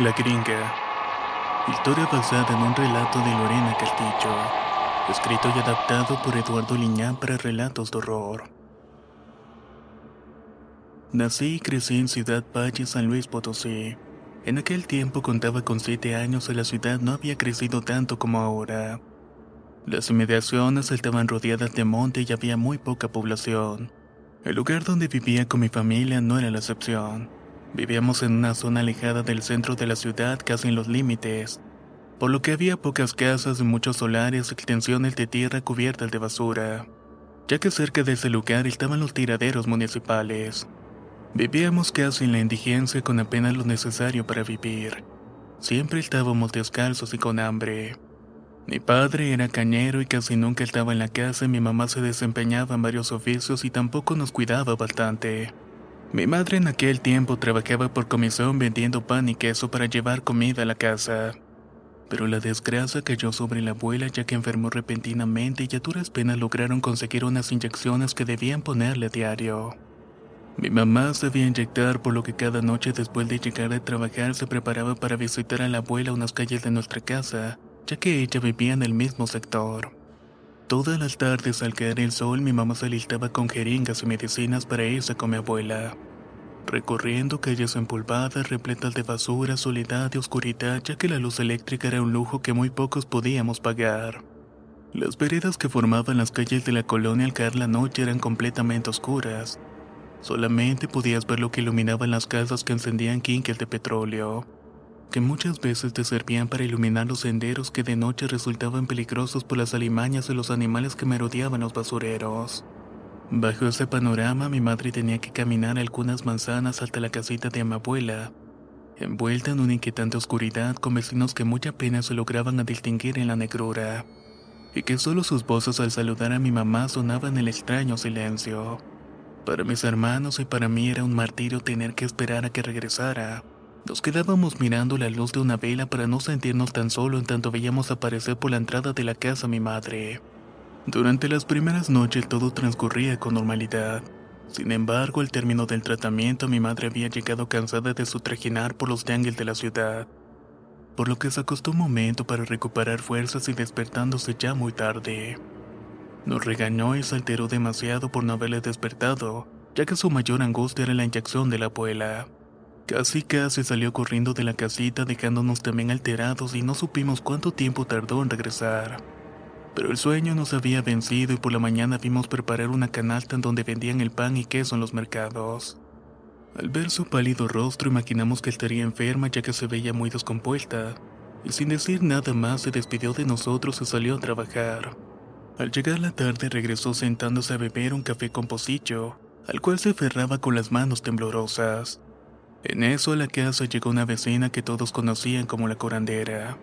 La Gringa. Historia basada en un relato de Lorena Castillo. Escrito y adaptado por Eduardo Liñán para relatos de horror. Nací y crecí en Ciudad Valle, San Luis Potosí. En aquel tiempo contaba con siete años y la ciudad no había crecido tanto como ahora. Las inmediaciones estaban rodeadas de monte y había muy poca población. El lugar donde vivía con mi familia no era la excepción. Vivíamos en una zona alejada del centro de la ciudad, casi en los límites, por lo que había pocas casas y muchos solares extensiones de tierra cubiertas de basura, ya que cerca de ese lugar estaban los tiraderos municipales. Vivíamos casi en la indigencia con apenas lo necesario para vivir. Siempre estábamos descalzos y con hambre. Mi padre era cañero y casi nunca estaba en la casa mi mamá se desempeñaba en varios oficios y tampoco nos cuidaba bastante. Mi madre en aquel tiempo trabajaba por comisión vendiendo pan y queso para llevar comida a la casa. Pero la desgracia cayó sobre la abuela ya que enfermó repentinamente y a duras penas lograron conseguir unas inyecciones que debían ponerle a diario. Mi mamá sabía inyectar por lo que cada noche después de llegar de trabajar se preparaba para visitar a la abuela unas calles de nuestra casa, ya que ella vivía en el mismo sector. Todas las tardes al caer el sol mi mamá se alistaba con jeringas y medicinas para irse con mi abuela. Recorriendo calles empolvadas, repletas de basura, soledad y oscuridad, ya que la luz eléctrica era un lujo que muy pocos podíamos pagar. Las veredas que formaban las calles de la colonia al caer la noche eran completamente oscuras. Solamente podías ver lo que iluminaban las casas que encendían quinques de petróleo, que muchas veces te servían para iluminar los senderos que de noche resultaban peligrosos por las alimañas de los animales que merodeaban los basureros. Bajo ese panorama, mi madre tenía que caminar algunas manzanas hasta la casita de mi abuela, envuelta en una inquietante oscuridad con vecinos que muy apenas se lograban a distinguir en la negrura, y que solo sus voces al saludar a mi mamá sonaban en el extraño silencio. Para mis hermanos y para mí era un martirio tener que esperar a que regresara. Nos quedábamos mirando la luz de una vela para no sentirnos tan solo en tanto veíamos aparecer por la entrada de la casa a mi madre. Durante las primeras noches todo transcurría con normalidad. Sin embargo, al término del tratamiento, mi madre había llegado cansada de su trajinar por los jungles de la ciudad, por lo que se acostó un momento para recuperar fuerzas y despertándose ya muy tarde. Nos regañó y se alteró demasiado por no haberle despertado, ya que su mayor angustia era la inyección de la abuela. Casi casi salió corriendo de la casita dejándonos también alterados y no supimos cuánto tiempo tardó en regresar. Pero el sueño nos había vencido y por la mañana vimos preparar una canasta en donde vendían el pan y queso en los mercados. Al ver su pálido rostro imaginamos que estaría enferma ya que se veía muy descompuesta, y sin decir nada más se despidió de nosotros y salió a trabajar. Al llegar la tarde regresó sentándose a beber un café con pocillo, al cual se aferraba con las manos temblorosas. En eso a la casa llegó una vecina que todos conocían como la curandera.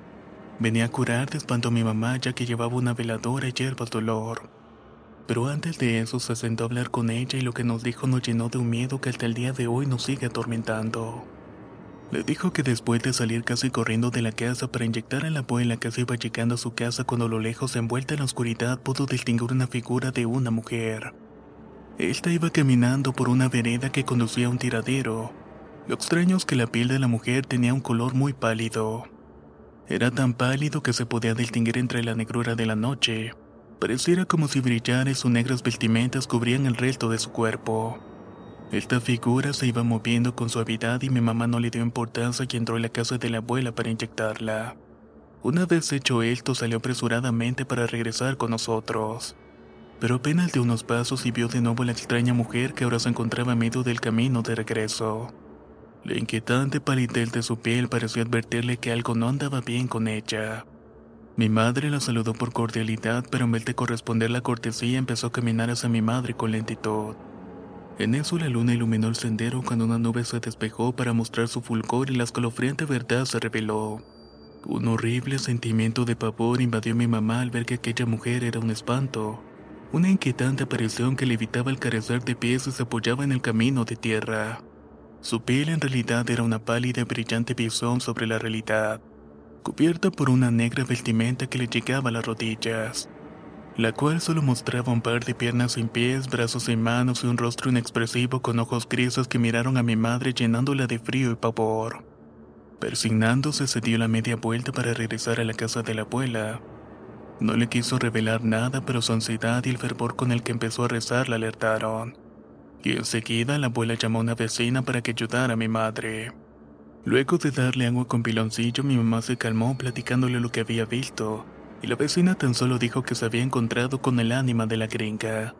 Venía a curar de espanto a mi mamá ya que llevaba una veladora y hierbas dolor. Pero antes de eso se sentó a hablar con ella y lo que nos dijo nos llenó de un miedo que hasta el día de hoy nos sigue atormentando. Le dijo que después de salir casi corriendo de la casa para inyectar a la abuela que se iba llegando a su casa cuando a lo lejos envuelta en la oscuridad pudo distinguir una figura de una mujer. Esta iba caminando por una vereda que conducía a un tiradero. Lo extraño es que la piel de la mujer tenía un color muy pálido. Era tan pálido que se podía distinguir entre la negrura de la noche. Pareciera como si brillara y sus negras vestimentas cubrían el resto de su cuerpo. Esta figura se iba moviendo con suavidad y mi mamá no le dio importancia y entró a la casa de la abuela para inyectarla. Una vez hecho esto, salió apresuradamente para regresar con nosotros. Pero apenas de unos pasos y vio de nuevo a la extraña mujer que ahora se encontraba a medio del camino de regreso. La inquietante palidez de su piel pareció advertirle que algo no andaba bien con ella. Mi madre la saludó por cordialidad, pero en vez de corresponder la cortesía empezó a caminar hacia mi madre con lentitud. En eso la luna iluminó el sendero cuando una nube se despejó para mostrar su fulgor y la escalofriante verdad se reveló. Un horrible sentimiento de pavor invadió a mi mamá al ver que aquella mujer era un espanto. Una inquietante aparición que le evitaba el carecer de pies y se apoyaba en el camino de tierra. Su piel en realidad era una pálida y brillante visión sobre la realidad, cubierta por una negra vestimenta que le llegaba a las rodillas la cual solo mostraba un par de piernas sin pies, brazos sin manos y un rostro inexpresivo con ojos grises que miraron a mi madre llenándola de frío y pavor. Persignándose se dio la media vuelta para regresar a la casa de la abuela. No le quiso revelar nada, pero su ansiedad y el fervor con el que empezó a rezar la alertaron. Y enseguida la abuela llamó a una vecina para que ayudara a mi madre. Luego de darle agua con piloncillo, mi mamá se calmó platicándole lo que había visto y la vecina tan solo dijo que se había encontrado con el ánima de la gringa.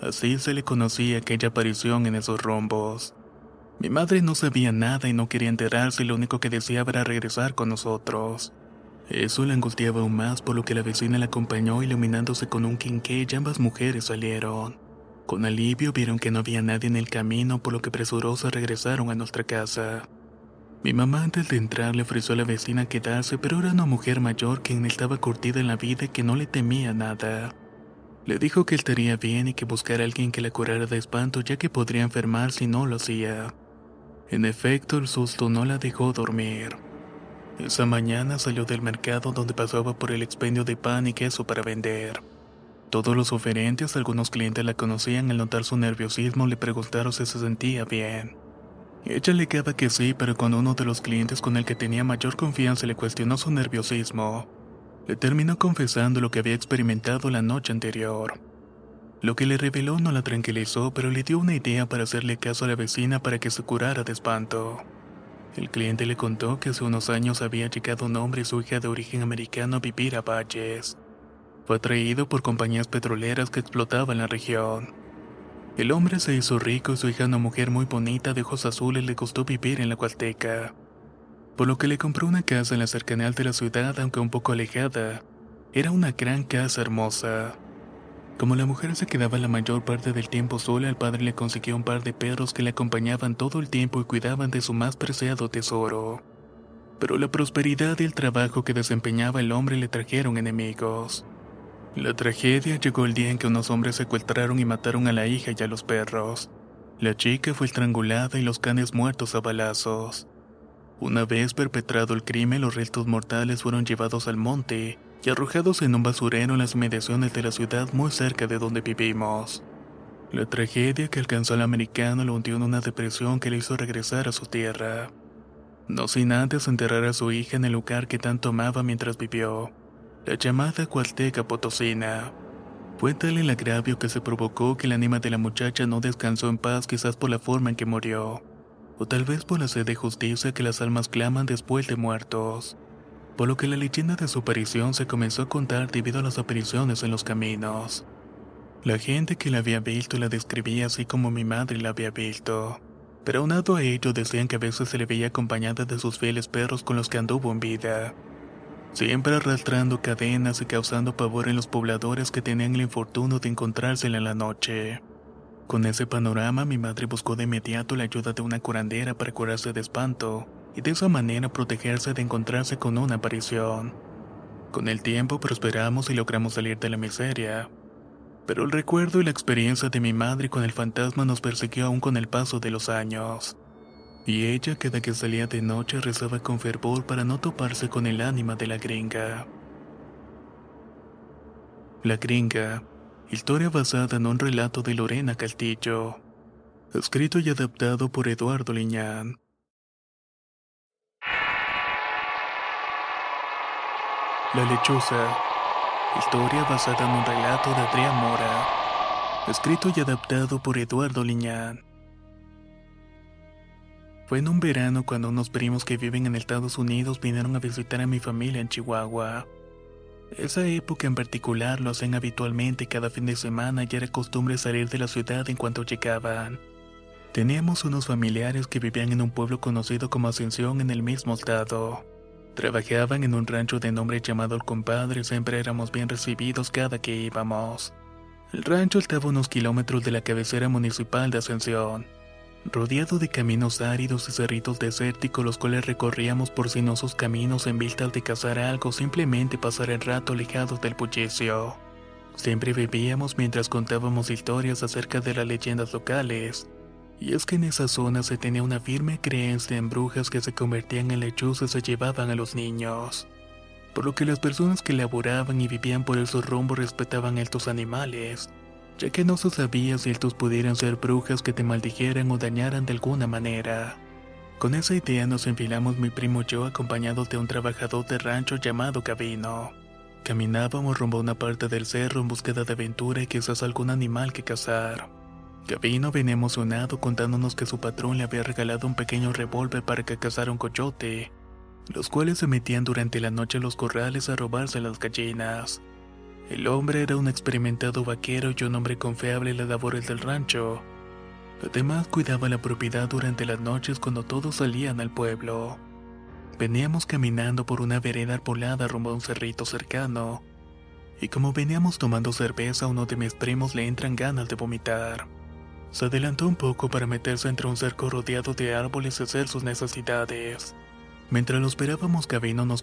Así se le conocía aquella aparición en esos rombos. Mi madre no sabía nada y no quería enterarse y lo único que deseaba era regresar con nosotros. Eso la angustiaba aún más por lo que la vecina la acompañó iluminándose con un quinqué y ambas mujeres salieron. Con alivio vieron que no había nadie en el camino por lo que presurosos regresaron a nuestra casa. Mi mamá antes de entrar le ofreció a la vecina quedarse, pero era una mujer mayor quien estaba curtida en la vida y que no le temía nada. Le dijo que estaría bien y que buscara a alguien que la curara de espanto ya que podría enfermar si no lo hacía. En efecto, el susto no la dejó dormir. Esa mañana salió del mercado donde pasaba por el expendio de pan y queso para vender. Todos los oferentes, algunos clientes la conocían al notar su nerviosismo le preguntaron si se sentía bien. Ella le queda que sí, pero cuando uno de los clientes con el que tenía mayor confianza le cuestionó su nerviosismo, le terminó confesando lo que había experimentado la noche anterior. Lo que le reveló no la tranquilizó, pero le dio una idea para hacerle caso a la vecina para que se curara de espanto. El cliente le contó que hace unos años había llegado un hombre y su hija de origen americano a vivir a Valles. Fue atraído por compañías petroleras que explotaban la región. El hombre se hizo rico y su hija, una mujer muy bonita de ojos azules, le costó vivir en la Cualteca. Por lo que le compró una casa en la cercanía de la ciudad, aunque un poco alejada. Era una gran casa hermosa. Como la mujer se quedaba la mayor parte del tiempo sola, el padre le consiguió un par de perros que le acompañaban todo el tiempo y cuidaban de su más preciado tesoro. Pero la prosperidad y el trabajo que desempeñaba el hombre le trajeron enemigos. La tragedia llegó el día en que unos hombres secuestraron y mataron a la hija y a los perros. La chica fue estrangulada y los canes muertos a balazos. Una vez perpetrado el crimen, los restos mortales fueron llevados al monte y arrojados en un basurero en las inmediaciones de la ciudad muy cerca de donde vivimos. La tragedia que alcanzó al americano lo hundió en una depresión que le hizo regresar a su tierra. No sin antes enterrar a su hija en el lugar que tanto amaba mientras vivió la llamada Cualteca Potosina. Fue tal el agravio que se provocó que el ánima de la muchacha no descansó en paz quizás por la forma en que murió, o tal vez por la sed de justicia que las almas claman después de muertos, por lo que la leyenda de su aparición se comenzó a contar debido a las apariciones en los caminos. La gente que la había visto la describía así como mi madre la había visto, pero aunado a ello decían que a veces se le veía acompañada de sus fieles perros con los que anduvo en vida siempre arrastrando cadenas y causando pavor en los pobladores que tenían el infortunio de encontrársela en la noche. Con ese panorama, mi madre buscó de inmediato la ayuda de una curandera para curarse de espanto y de esa manera protegerse de encontrarse con una aparición. Con el tiempo prosperamos y logramos salir de la miseria. Pero el recuerdo y la experiencia de mi madre con el fantasma nos persiguió aún con el paso de los años y ella cada que salía de noche rezaba con fervor para no toparse con el ánima de la gringa. La gringa, historia basada en un relato de Lorena Castillo, escrito y adaptado por Eduardo Liñán. La lechuza, historia basada en un relato de Adrián Mora, escrito y adaptado por Eduardo Liñán. Fue en un verano cuando unos primos que viven en Estados Unidos vinieron a visitar a mi familia en Chihuahua. Esa época en particular lo hacen habitualmente cada fin de semana y era costumbre salir de la ciudad en cuanto llegaban. Teníamos unos familiares que vivían en un pueblo conocido como Ascensión en el mismo estado. Trabajaban en un rancho de nombre llamado El Compadre y siempre éramos bien recibidos cada que íbamos. El rancho estaba a unos kilómetros de la cabecera municipal de Ascensión rodeado de caminos áridos y cerritos desérticos los cuales recorríamos por sinuosos caminos en vistas de cazar algo simplemente pasar el rato alejados del bullicio. Siempre bebíamos mientras contábamos historias acerca de las leyendas locales, y es que en esa zona se tenía una firme creencia en brujas que se convertían en lechuzas y se llevaban a los niños, por lo que las personas que laboraban y vivían por esos rumbos respetaban a estos animales ya que no se sabía si estos pudieran ser brujas que te maldijeran o dañaran de alguna manera. Con esa idea nos enfilamos mi primo y yo acompañados de un trabajador de rancho llamado Cabino. Caminábamos rumbo a una parte del cerro en búsqueda de aventura y quizás algún animal que cazar. Cabino venía emocionado contándonos que su patrón le había regalado un pequeño revólver para que cazara un coyote, los cuales se metían durante la noche a los corrales a robarse las gallinas. El hombre era un experimentado vaquero y un hombre confiable en las labores del rancho. Además cuidaba la propiedad durante las noches cuando todos salían al pueblo. Veníamos caminando por una vereda arbolada rumbo a un cerrito cercano, y como veníamos tomando cerveza a uno de mis primos le entran ganas de vomitar. Se adelantó un poco para meterse entre un cerco rodeado de árboles y hacer sus necesidades. Mientras lo esperábamos, Gabino nos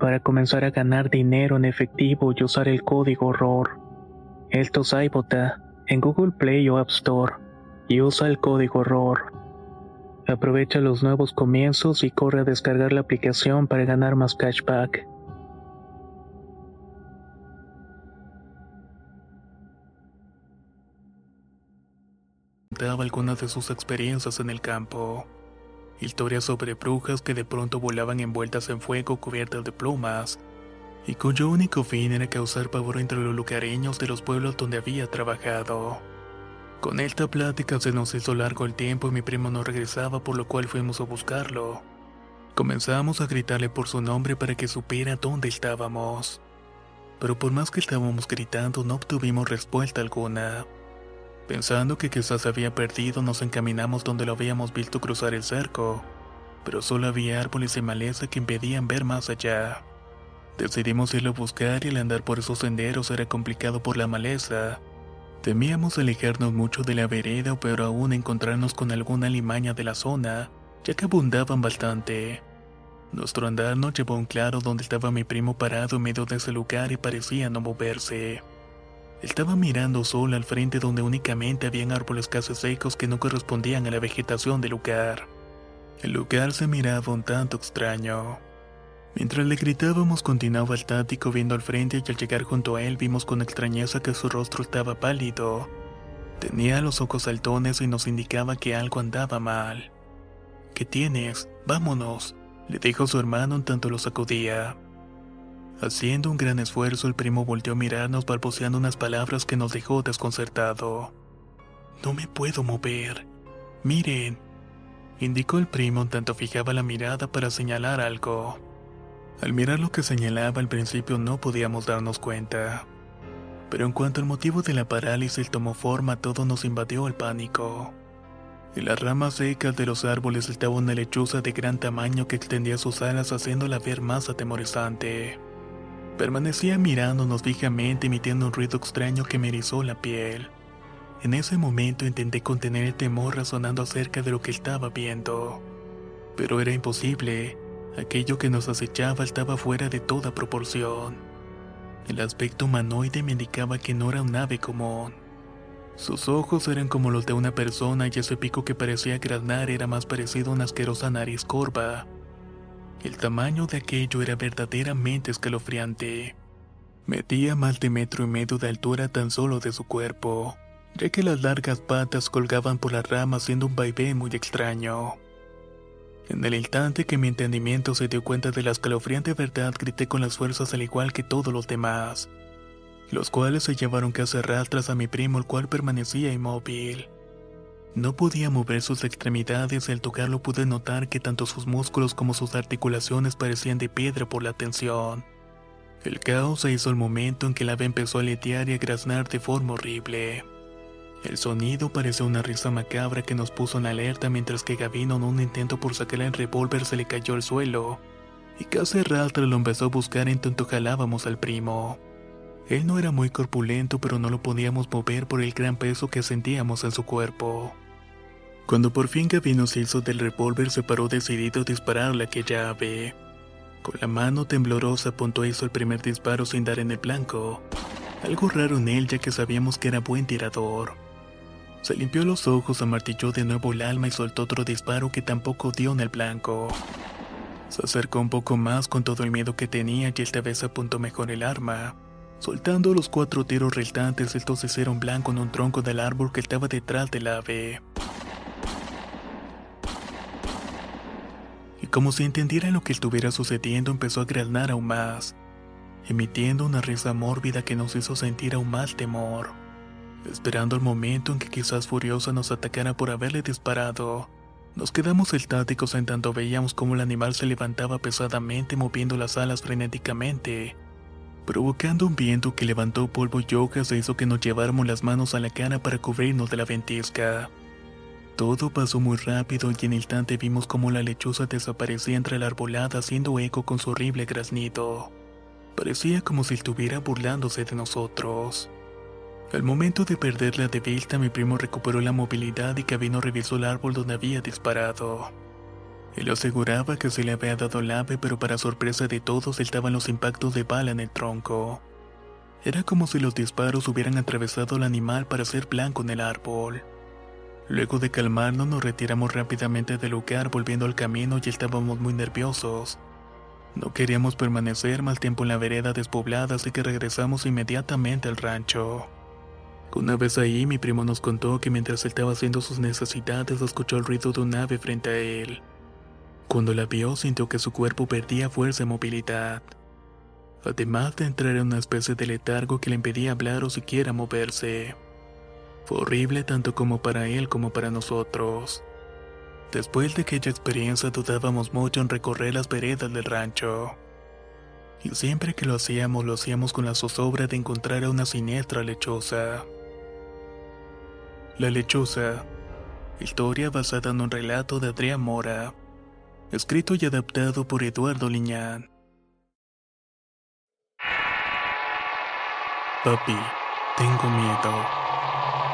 para comenzar a ganar dinero en efectivo y usar el código ROR. Esto es iBota en Google Play o App Store y usa el código ROR. Aprovecha los nuevos comienzos y corre a descargar la aplicación para ganar más cashback. contaba algunas de sus experiencias en el campo. Historias sobre brujas que de pronto volaban envueltas en fuego cubiertas de plumas, y cuyo único fin era causar pavor entre los lugareños de los pueblos donde había trabajado. Con esta plática se nos hizo largo el tiempo y mi primo no regresaba, por lo cual fuimos a buscarlo. Comenzamos a gritarle por su nombre para que supiera dónde estábamos. Pero por más que estábamos gritando no obtuvimos respuesta alguna. Pensando que quizás se había perdido, nos encaminamos donde lo habíamos visto cruzar el cerco, pero solo había árboles y maleza que impedían ver más allá. Decidimos irlo a buscar y el andar por esos senderos era complicado por la maleza. Temíamos alejarnos mucho de la vereda o aún encontrarnos con alguna limaña de la zona, ya que abundaban bastante. Nuestro andar nos llevó a un claro donde estaba mi primo parado en medio de ese lugar y parecía no moverse. Estaba mirando solo al frente donde únicamente habían árboles casi secos que no correspondían a la vegetación del lugar. El lugar se miraba un tanto extraño. Mientras le gritábamos continuaba estático viendo al frente y al llegar junto a él vimos con extrañeza que su rostro estaba pálido. Tenía los ojos saltones y nos indicaba que algo andaba mal. ¿Qué tienes? Vámonos, le dijo su hermano en tanto lo sacudía. Haciendo un gran esfuerzo, el primo volteó a mirarnos balbuceando unas palabras que nos dejó desconcertado. No me puedo mover. Miren, indicó el primo en tanto fijaba la mirada para señalar algo. Al mirar lo que señalaba al principio no podíamos darnos cuenta. Pero en cuanto al motivo de la parálisis tomó forma, todo nos invadió el pánico. En las ramas secas de los árboles estaba una lechuza de gran tamaño que extendía sus alas haciéndola ver más atemorizante. Permanecía mirándonos fijamente emitiendo un ruido extraño que me erizó la piel. En ese momento intenté contener el temor razonando acerca de lo que estaba viendo. Pero era imposible. Aquello que nos acechaba estaba fuera de toda proporción. El aspecto humanoide me indicaba que no era un ave común. Sus ojos eran como los de una persona y ese pico que parecía granar era más parecido a una asquerosa nariz corva. El tamaño de aquello era verdaderamente escalofriante. Medía más de metro y medio de altura tan solo de su cuerpo, ya que las largas patas colgaban por las ramas haciendo un vaivén muy extraño. En el instante que mi entendimiento se dio cuenta de la escalofriante verdad, grité con las fuerzas al igual que todos los demás, los cuales se llevaron casi rastras a mi primo, el cual permanecía inmóvil. No podía mover sus extremidades y al tocarlo pude notar que tanto sus músculos como sus articulaciones parecían de piedra por la tensión. El caos se hizo el momento en que el ave empezó a aletear y a graznar de forma horrible. El sonido pareció una risa macabra que nos puso en alerta mientras que Gavino en un intento por sacar el revólver se le cayó al suelo y casi rastra lo empezó a buscar en tanto jalábamos al primo. Él no era muy corpulento, pero no lo podíamos mover por el gran peso que sentíamos en su cuerpo. Cuando por fin Gavino se hizo del revólver, se paró decidido a dispararle a aquella ave. Con la mano temblorosa apuntó hizo el primer disparo sin dar en el blanco. Algo raro en él ya que sabíamos que era buen tirador. Se limpió los ojos, amartilló de nuevo el alma y soltó otro disparo que tampoco dio en el blanco. Se acercó un poco más con todo el miedo que tenía y esta vez apuntó mejor el arma. Soltando los cuatro tiros restantes, estos hicieron blanco en un tronco del árbol que estaba detrás del ave. como si entendiera lo que estuviera sucediendo, empezó a granar aún más, emitiendo una risa mórbida que nos hizo sentir aún más temor, esperando el momento en que quizás furiosa nos atacara por haberle disparado. Nos quedamos estáticos en tanto veíamos cómo el animal se levantaba pesadamente moviendo las alas frenéticamente provocando un viento que levantó polvo y hojas e hizo que nos lleváramos las manos a la cara para cubrirnos de la ventisca. Todo pasó muy rápido y en el instante vimos como la lechuza desaparecía entre la arbolada haciendo eco con su horrible graznido. Parecía como si estuviera burlándose de nosotros. Al momento de perderla de vista, mi primo recuperó la movilidad y Cabino revisó el árbol donde había disparado. Él aseguraba que se le había dado el ave, pero para sorpresa de todos estaban los impactos de bala en el tronco. Era como si los disparos hubieran atravesado al animal para hacer blanco en el árbol. Luego de calmarnos nos retiramos rápidamente del lugar volviendo al camino y estábamos muy nerviosos. No queríamos permanecer más tiempo en la vereda despoblada así que regresamos inmediatamente al rancho. Una vez ahí, mi primo nos contó que mientras él estaba haciendo sus necesidades, escuchó el ruido de un ave frente a él. Cuando la vio, sintió que su cuerpo perdía fuerza y movilidad. Además de entrar en una especie de letargo que le impedía hablar o siquiera moverse. Horrible tanto como para él como para nosotros. Después de aquella experiencia dudábamos mucho en recorrer las veredas del rancho. Y siempre que lo hacíamos, lo hacíamos con la zozobra de encontrar a una siniestra lechosa. La lechuza. Historia basada en un relato de Adrián Mora. Escrito y adaptado por Eduardo Liñán. Papi, tengo miedo.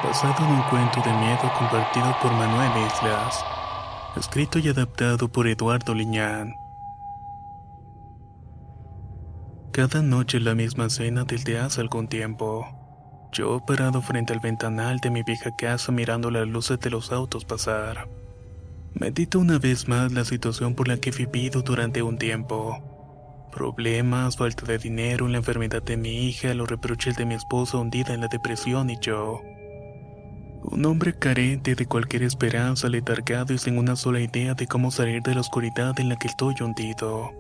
Basado en un cuento de miedo compartido por Manuel Islas. Escrito y adaptado por Eduardo Liñán. Cada noche la misma cena desde hace algún tiempo. Yo parado frente al ventanal de mi vieja casa mirando las luces de los autos pasar. Medito una vez más la situación por la que he vivido durante un tiempo. Problemas, falta de dinero, la enfermedad de mi hija, los reproches de mi esposa hundida en la depresión y yo. Un hombre carente de cualquier esperanza, letargado y sin una sola idea de cómo salir de la oscuridad en la que estoy hundido.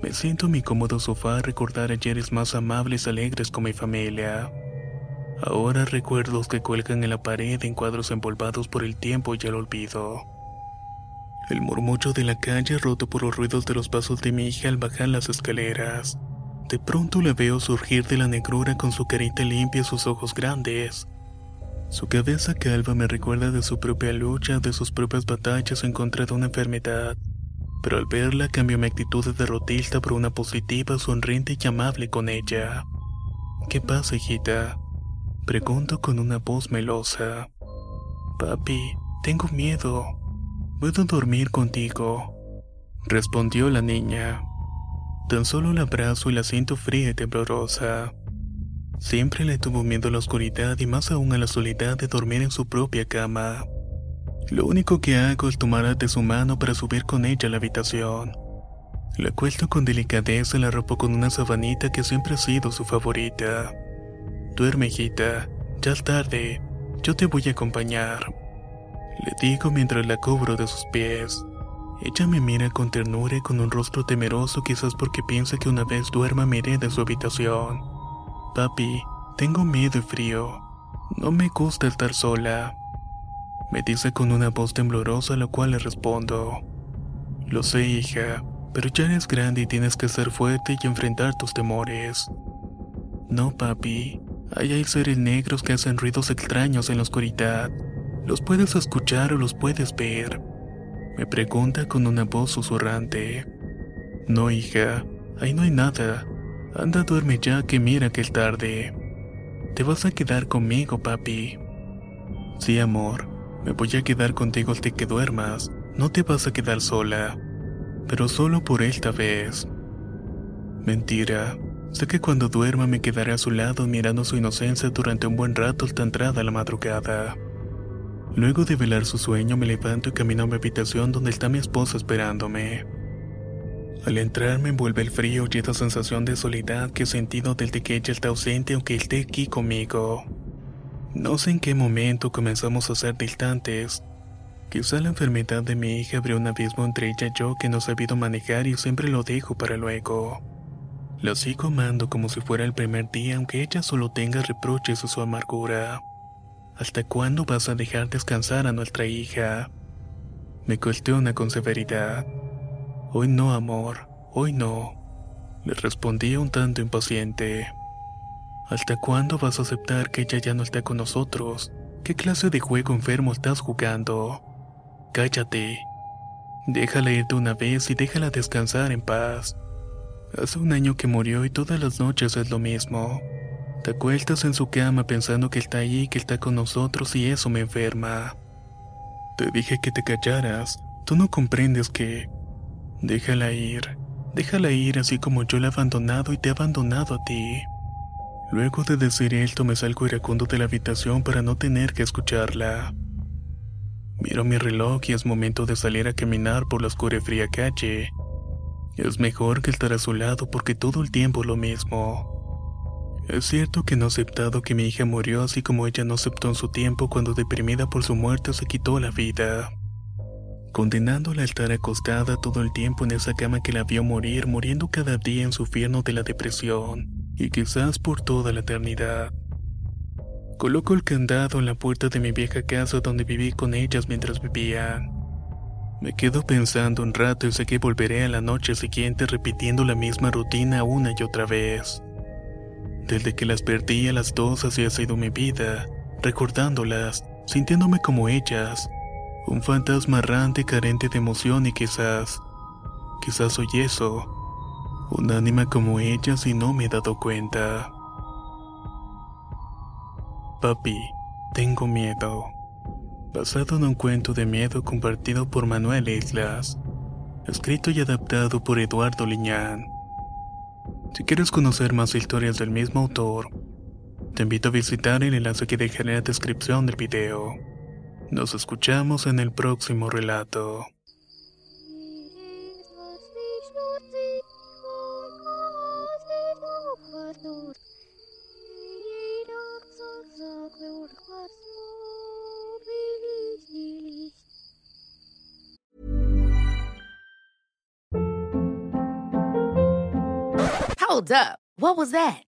Me siento en mi cómodo sofá a recordar ayeres más amables y alegres con mi familia. Ahora recuerdos que cuelgan en la pared en cuadros empolvados por el tiempo y el olvido. El murmullo de la calle roto por los ruidos de los pasos de mi hija al bajar las escaleras. De pronto la veo surgir de la negrura con su carita limpia y sus ojos grandes. Su cabeza calva me recuerda de su propia lucha, de sus propias batallas en contra de una enfermedad. Pero al verla cambió mi actitud de derrotista por una positiva, sonriente y amable con ella. ¿Qué pasa, hijita? Pregunto con una voz melosa. Papi, tengo miedo. ¿Puedo dormir contigo? Respondió la niña. Tan solo la abrazo y la siento fría y temblorosa. Siempre le tuvo miedo a la oscuridad y más aún a la soledad de dormir en su propia cama. Lo único que hago es tomar de su mano para subir con ella a la habitación. La acuesto con delicadeza y la ropo con una sabanita que siempre ha sido su favorita. Duerme, hijita. Ya es tarde. Yo te voy a acompañar. Le digo mientras la cubro de sus pies. Ella me mira con ternura y con un rostro temeroso quizás porque piensa que una vez duerma me iré de su habitación. Papi, tengo miedo y frío. No me gusta estar sola. Me dice con una voz temblorosa a la cual le respondo. Lo sé, hija, pero ya eres grande y tienes que ser fuerte y enfrentar tus temores. No, papi, Ahí hay seres negros que hacen ruidos extraños en la oscuridad. Los puedes escuchar o los puedes ver. Me pregunta con una voz susurrante. No, hija, ahí no hay nada. Anda, duerme ya que mira que es tarde. Te vas a quedar conmigo, papi. Sí, amor, me voy a quedar contigo hasta que duermas. No te vas a quedar sola. Pero solo por esta vez. Mentira. Sé que cuando duerma me quedaré a su lado mirando su inocencia durante un buen rato hasta entrada la madrugada. Luego de velar su sueño me levanto y camino a mi habitación donde está mi esposa esperándome. Al entrar me envuelve el frío y esa sensación de soledad que he sentido desde que ella está ausente aunque esté aquí conmigo. No sé en qué momento comenzamos a ser distantes. Quizá la enfermedad de mi hija abrió un abismo entre ella y yo que no he sabido manejar y siempre lo dejo para luego. La sigo amando como si fuera el primer día aunque ella solo tenga reproches de su amargura. ¿Hasta cuándo vas a dejar descansar a nuestra hija? Me cuestiona con severidad. Hoy no, amor, hoy no. Le respondí un tanto impaciente. ¿Hasta cuándo vas a aceptar que ella ya no está con nosotros? ¿Qué clase de juego enfermo estás jugando? Cállate. Déjala ir de una vez y déjala descansar en paz. Hace un año que murió y todas las noches es lo mismo. Te acuestas en su cama pensando que está ahí, que está con nosotros y eso me enferma. Te dije que te callaras. Tú no comprendes que... Déjala ir. Déjala ir así como yo la he abandonado y te he abandonado a ti. Luego de decir esto me salgo iracundo de la habitación para no tener que escucharla. Miro mi reloj y es momento de salir a caminar por la oscura y fría calle. Es mejor que estar a su lado porque todo el tiempo lo mismo. Es cierto que no he aceptado que mi hija murió así como ella no aceptó en su tiempo cuando deprimida por su muerte se quitó la vida. Condenándola a estar acostada todo el tiempo en esa cama que la vio morir, muriendo cada día en su infierno de la depresión, y quizás por toda la eternidad. Coloco el candado en la puerta de mi vieja casa donde viví con ellas mientras vivían. Me quedo pensando un rato y sé que volveré a la noche siguiente repitiendo la misma rutina una y otra vez. Desde que las perdí a las dos así ha sido mi vida, recordándolas, sintiéndome como ellas, un fantasma errante carente de emoción y quizás, quizás soy eso, un ánima como ellas y no me he dado cuenta. Papi, tengo miedo. Basado en un cuento de miedo compartido por Manuel Islas, escrito y adaptado por Eduardo Liñán. Si quieres conocer más historias del mismo autor, te invito a visitar el enlace que dejaré en la descripción del video. Nos escuchamos en el próximo relato. Hold up. What was that?